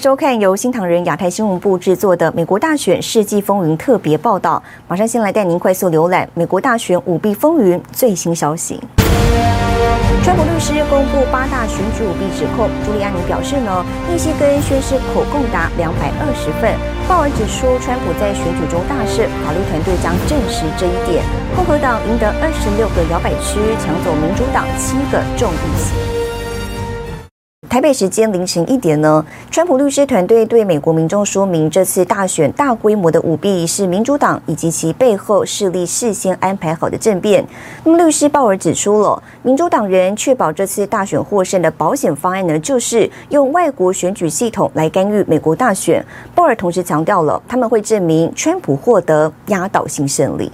收看由新唐人亚太新闻部制作的《美国大选世纪风云》特别报道。马上先来带您快速浏览美国大选舞弊风云最新消息。川普律师公布八大选举舞弊指控，朱利安尼表示呢，密西根宣誓口供达两百二十份。鲍尔指出，川普在选举中大胜，法律团队将证实这一点。共和党赢得二十六个摇摆区，抢走民主党七个众议席。台北时间凌晨一点呢，川普律师团队对美国民众说明，这次大选大规模的舞弊是民主党以及其背后势力事先安排好的政变。那么，律师鲍尔指出了，民主党人确保这次大选获胜的保险方案呢，就是用外国选举系统来干预美国大选。鲍尔同时强调了，他们会证明川普获得压倒性胜利。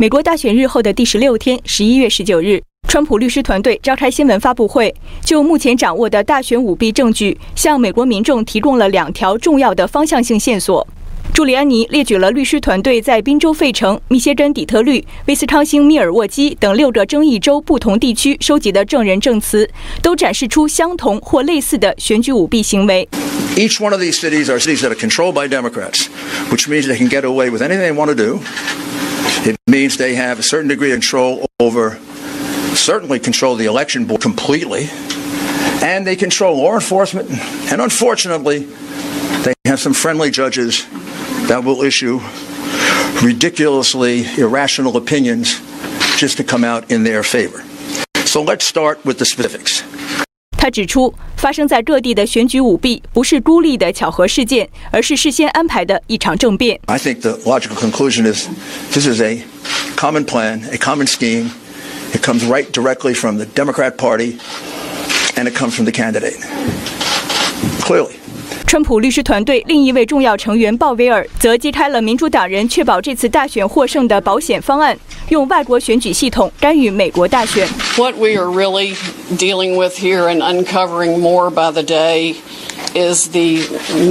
美国大选日后的第十六天，十一月十九日。川普律师团队召开新闻发布会，就目前掌握的大选舞弊证据，向美国民众提供了两条重要的方向性线索。朱利安尼列举了律师团队在宾州费城、密歇根底特律、威斯康星密尔沃基等六个争议州不同地区收集的证人证词，都展示出相同或类似的选举舞弊行为。Each one of these cities are cities that are controlled by Democrats, which means they can get away with anything they want to do. It means they have a certain degree of control over. Certainly control the election board completely, and they control law enforcement. And unfortunately, they have some friendly judges that will issue ridiculously irrational opinions just to come out in their favor. So let's start with the specifics. 他指出，发生在各地的选举舞弊不是孤立的巧合事件，而是事先安排的一场政变。I think the logical conclusion is this is a common plan, a common scheme. It comes right directly from the Democrat Party, and it comes from the candidate. Clearly. 川普律师团队另一位重要成员鲍威尔则揭开了民主党人确保这次大选获胜的保险方案，用外国选举系统干预美国大选。What we are really dealing with here and uncovering more by the day is the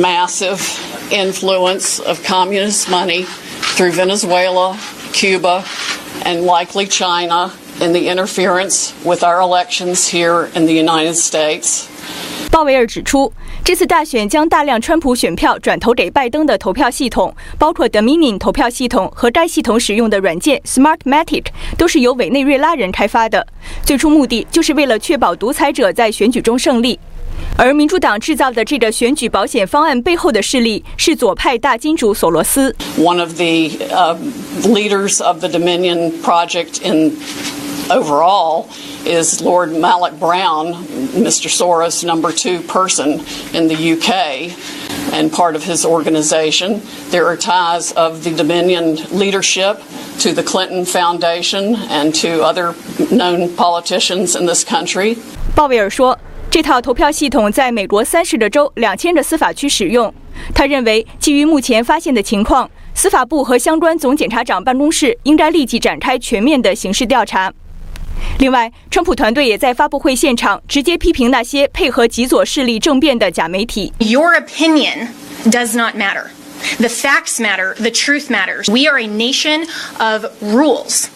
massive influence of communist money through Venezuela, Cuba, and likely China. In the interference with our elections here in the United States， 鲍威尔指出，这次大选将大量川普选票转投给拜登的投票系统，包括 Dominion 投票系统和该系统使用的软件 Smartmatic，都是由委内瑞拉人开发的。最初目的就是为了确保独裁者在选举中胜利。而民主党制造的这个选举保险方案背后的势力是左派大金主索罗斯。One of the leaders of the Dominion project in Overall, is Lord Malik Brown, Mr. Soros' number two person in the UK, and part of his organization. There are ties of the Dominion leadership to the Clinton Foundation and to other known politicians in this country. 鲍威尔说，这套投票系统在美国三十个州、两千个司法区使用。他认为，基于目前发现的情况，司法部和相关总检察长办公室应该立即展开全面的刑事调查。 另外，川普团队也在发布会现场直接批评那些配合极左势力政变的假媒体。Your opinion does not matter. The facts matter. The truth matters. We are a nation of rules,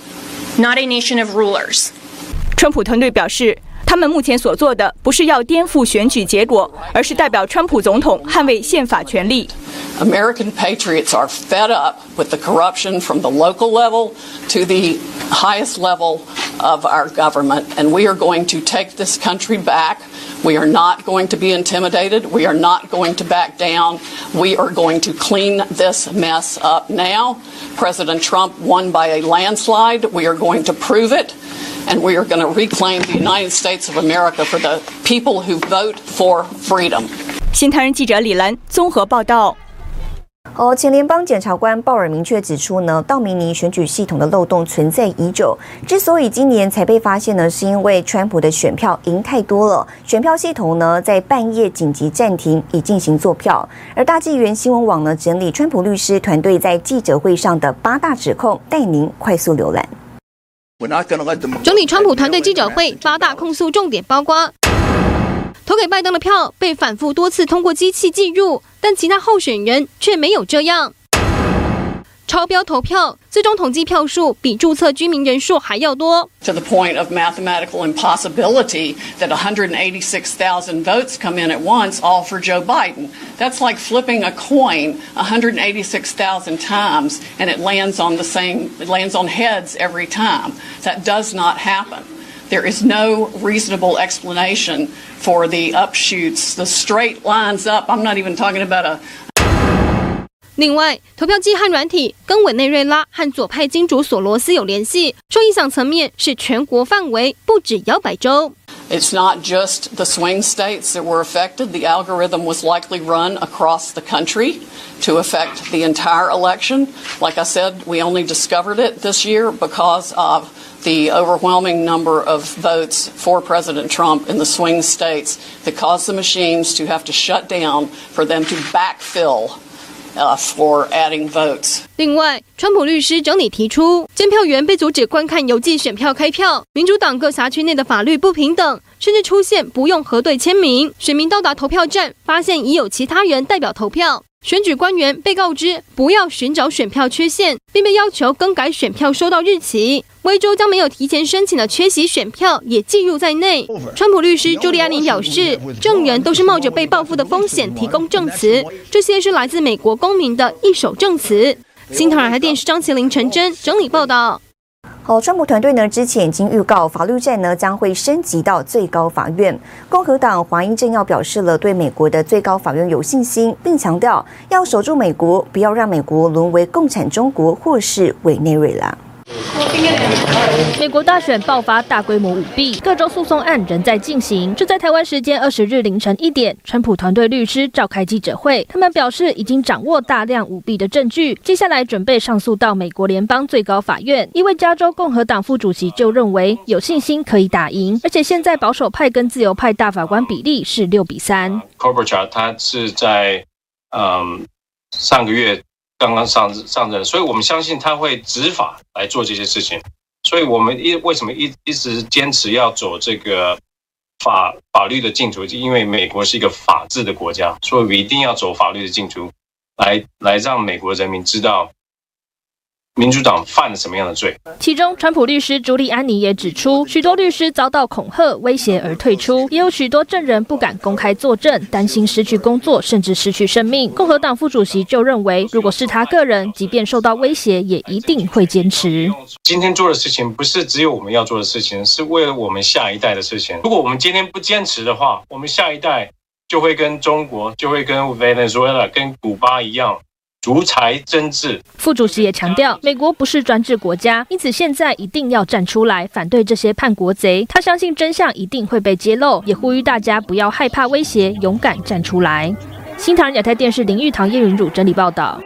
not a nation of rulers. 川普团队表示，他们目前所做的不是要颠覆选举结果，而是代表川普总统捍卫宪法权利。American patriots are fed up with the corruption from the local level to the highest level of our government, and we are going to take this country back. We are not going to be intimidated. We are not going to back down. We are going to clean this mess up now. President Trump won by a landslide. We are going to prove it. And we are going to reclaim the United States of America for the people who vote for freedom. 新唐人记者李兰综合报道。 哦，前联邦检察官鲍尔明确指出呢，道明尼选举系统的漏洞存在已久。之所以今年才被发现呢，是因为川普的选票赢太多了，选票系统呢在半夜紧急暂停，以进行作票。而大纪元新闻网呢整理川普律师团队在记者会上的八大指控，带您快速浏览。整理川普团队记者会八大控诉重点，包括投给拜登的票被反复多次通过机器计入。但其他候选人却没有这样。 超标投票，最终统计票数比注册居民人数还要多。To the point of mathematical impossibility that 186,000 votes come in at once, all for Joe Biden. That's like flipping a coin 186,000 times and it lands on the same, it lands on heads every time. That does not happen. There is no reasonable explanation for the upshoots, the straight lines up. I'm not even talking about a 另外，投票机和软体跟委内瑞拉和左派金主索罗斯有联系，受影响层面是全国范围，不止摇摆州。It's not just the swing states that were affected. The algorithm was likely run across the country to affect the entire election. Like I said, we only discovered it this year because of the overwhelming number of votes for President Trump in the swing states that caused the machines to have to shut down for them to backfill Uh, for adding votes. 另外，川普律师整理提出，监票员被阻止观看邮寄选票开票，民主党各辖区内的法律不平等，甚至出现不用核对签名，选民到达投票站发现已有其他人代表投票。选举官员被告知不要寻找选票缺陷，并被要求更改选票收到日期。威州将没有提前申请的缺席选票也计入在内。川普律师朱利安尼表示，证人都是冒着被报复的风险提供证词，这些是来自美国公民的一手证词。新唐人电视张麒麟、陈真整理报道。哦，川普团队呢之前已经预告，法律战呢将会升级到最高法院。共和党华英政要表示了对美国的最高法院有信心，并强调要守住美国，不要让美国沦为共产中国或是委内瑞拉。美国大选爆发大规模舞弊，各州诉讼案仍在进行。就在台湾时间二十日凌晨一点，川普团队律师召开记者会，他们表示已经掌握大量舞弊的证据，接下来准备上诉到美国联邦最高法院。一位加州共和党副主席就认为有信心可以打赢，而且现在保守派跟自由派大法官比例是六比三。Klobuchar 他是在嗯上个月。刚刚上上任，所以我们相信他会执法来做这些事情。所以我们一为什么一一直坚持要走这个法法律的进途？因为美国是一个法治的国家，所以我一定要走法律的进途，来来让美国人民知道。民主党犯了什么样的罪？其中，川普律师朱利安尼也指出，许多律师遭到恐吓、威胁而退出，也有许多证人不敢公开作证，担心失去工作，甚至失去生命。共和党副主席就认为，如果是他个人，即便受到威胁，也一定会坚持。今天做的事情不是只有我们要做的事情，是为了我们下一代的事情。如果我们今天不坚持的话，我们下一代就会跟中国，就会跟委内瑞拉、跟古巴一样。独裁政治。副主席也强调，美国不是专制国家，因此现在一定要站出来反对这些叛国贼。他相信真相一定会被揭露，也呼吁大家不要害怕威胁，勇敢站出来。新唐人亚太电视林玉堂、叶云儒整理报道。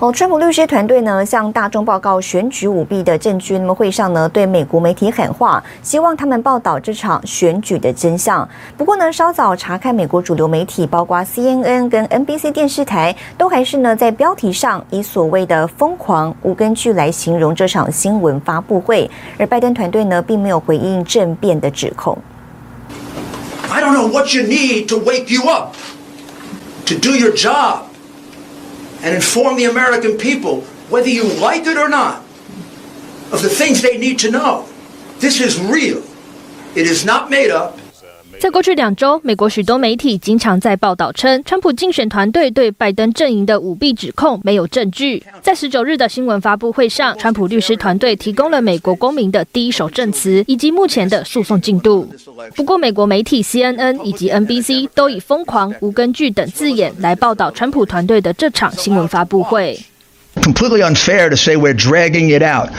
好，川普律师团队呢向大众报告选举舞弊的证据。那么会上呢对美国媒体喊话，希望他们报道这场选举的真相。不过呢，稍早查看美国主流媒体，包括 CNN 跟 NBC 电视台，都还是呢在标题上以所谓的疯狂无根据来形容这场新闻发布会。而拜登团队呢并没有回应政变的指控。I don't know what you need to wake you up to do your job. And inform the American people, whether you like it or not, of the things they need to know. This is real. It is not made up. 在过去两周，美国许多媒体经常在报道称，川普竞选团队对拜登阵营的舞弊指控没有证据。在十九日的新闻发布会上，川普律师团队提供了美国公民的第一手证词以及目前的诉讼进度。不过，美国媒体 CNN 以及 NBC 都以“疯狂”“无根据”等字眼来报道川普团队的这场新闻发布会。Completely unfair to say we're dragging it out.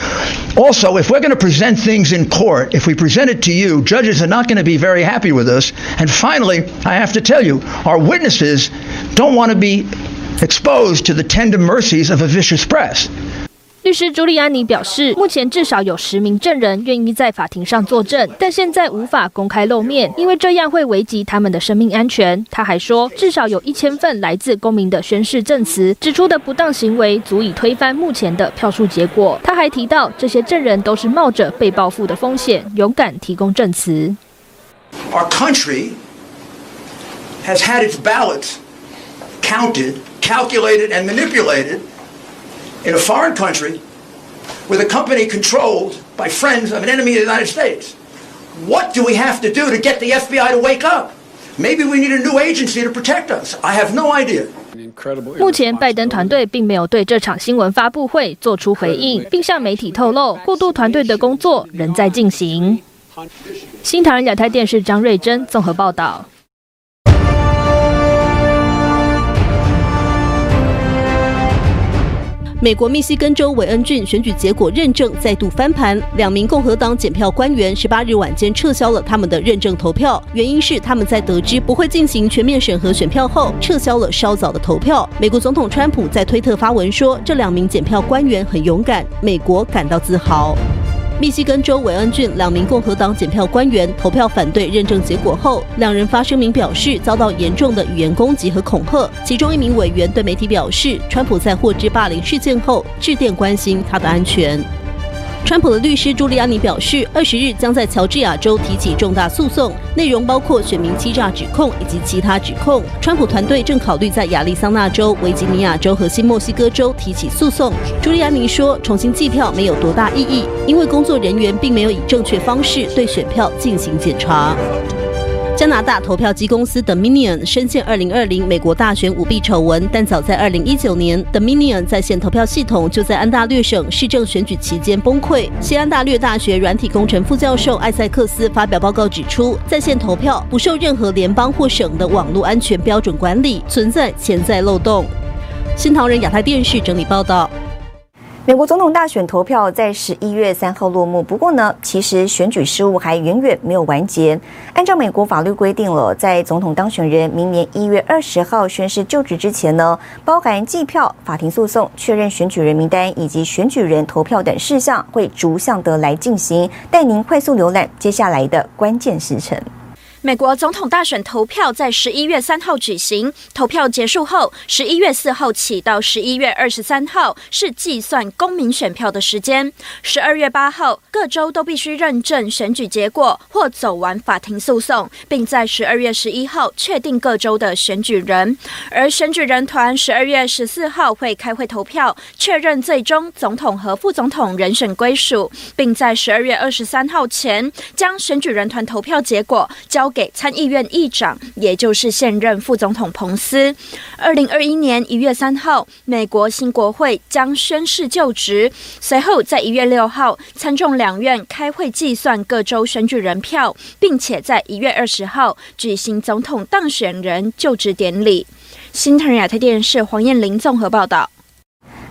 Also, if we're going to present things in court, if we present it to you, judges are not going to be very happy with us. And finally, I have to tell you, our witnesses don't want to be exposed to the tender mercies of a vicious press. 律师朱利安尼表示，目前至少有十名证人愿意在法庭上作证，但现在无法公开露面，因为这样会危及他们的生命安全。他还说，至少有一千份来自公民的宣誓证词，指出的不当行为足以推翻目前的票数结果。他还提到，这些证人都是冒着被报复的风险，勇敢提供证词。Our country has had its ballots counted, calculated and manipulated. in a foreign country with a company controlled by friends of an enemy of the United States. What do we have to do to get the FBI to wake up? Maybe we need a new agency to protect us. I have no idea. 目前，拜登团队并没有对这场新闻发布会做出回应，并向媒体透露，过渡团队的工作仍在进行。新唐人亚太电视张瑞珍综合报道。 美国密西根州韦恩郡选举结果认证再度翻盘，两名共和党检票官员十八日晚间撤销了他们的认证投票，原因是他们在得知不会进行全面审核选票后，撤销了稍早的投票。美国总统川普在推特发文说，这两名检票官员很勇敢，美国感到自豪。密西根州韦恩郡两名共和党检票官员投票反对认证结果后，两人发声明表示遭到严重的语言攻击和恐吓。其中一名委员对媒体表示，川普在获知霸凌事件后致电关心他的安全。川普的律师朱利安尼表示，二十日将在乔治亚州提起重大诉讼，内容包括选民欺诈指控以及其他指控。川普团队正考虑在亚利桑那州、维吉尼亚州和新墨西哥州提起诉讼。朱利安尼说，重新计票没有多大意义，因为工作人员并没有以正确方式对选票进行检查。加拿大投票机公司 Dominion 深陷二零二零美国大选舞弊丑闻，但早在二零一九年，Dominion 在线投票系统就在安大略省市政选举期间崩溃。西安大略大学软体工程副教授艾塞克斯发表报告指出，在线投票不受任何联邦或省的网络安全标准管理，存在潜在漏洞。新唐人亚太电视整理报道。美国总统大选投票在十一月三号落幕，不过呢，其实选举事务还远远没有完结。按照美国法律规定了，在总统当选人明年一月二十号宣誓就职之前呢，包含计票、法庭诉讼、确认选举人名单以及选举人投票等事项，会逐项的来进行。带您快速浏览接下来的关键时程。美国总统大选投票在十一月三号举行，投票结束后，十一月四号起到十一月二十三号是计算公民选票的时间。十二月八号，各州都必须认证选举结果或走完法庭诉讼，并在十二月十一号确定各州的选举人。而选举人团十二月十四号会开会投票，确认最终总统和副总统人选归属，并在十二月二十三号前将选举人团投票结果交。给参议院议长，也就是现任副总统彭斯。二零二一年一月三号，美国新国会将宣誓就职。随后，在一月六号，参众两院开会计算各州选举人票，并且在一月二十号举行总统当选人就职典礼。新唐人亚太电视黄燕玲综合报道。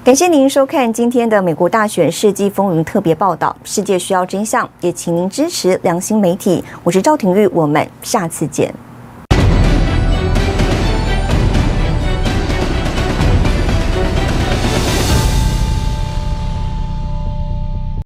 感谢您收看今天的美国大选世纪风云特别报道。世界需要真相，也请您支持良心媒体。我是赵廷玉，我们下次见。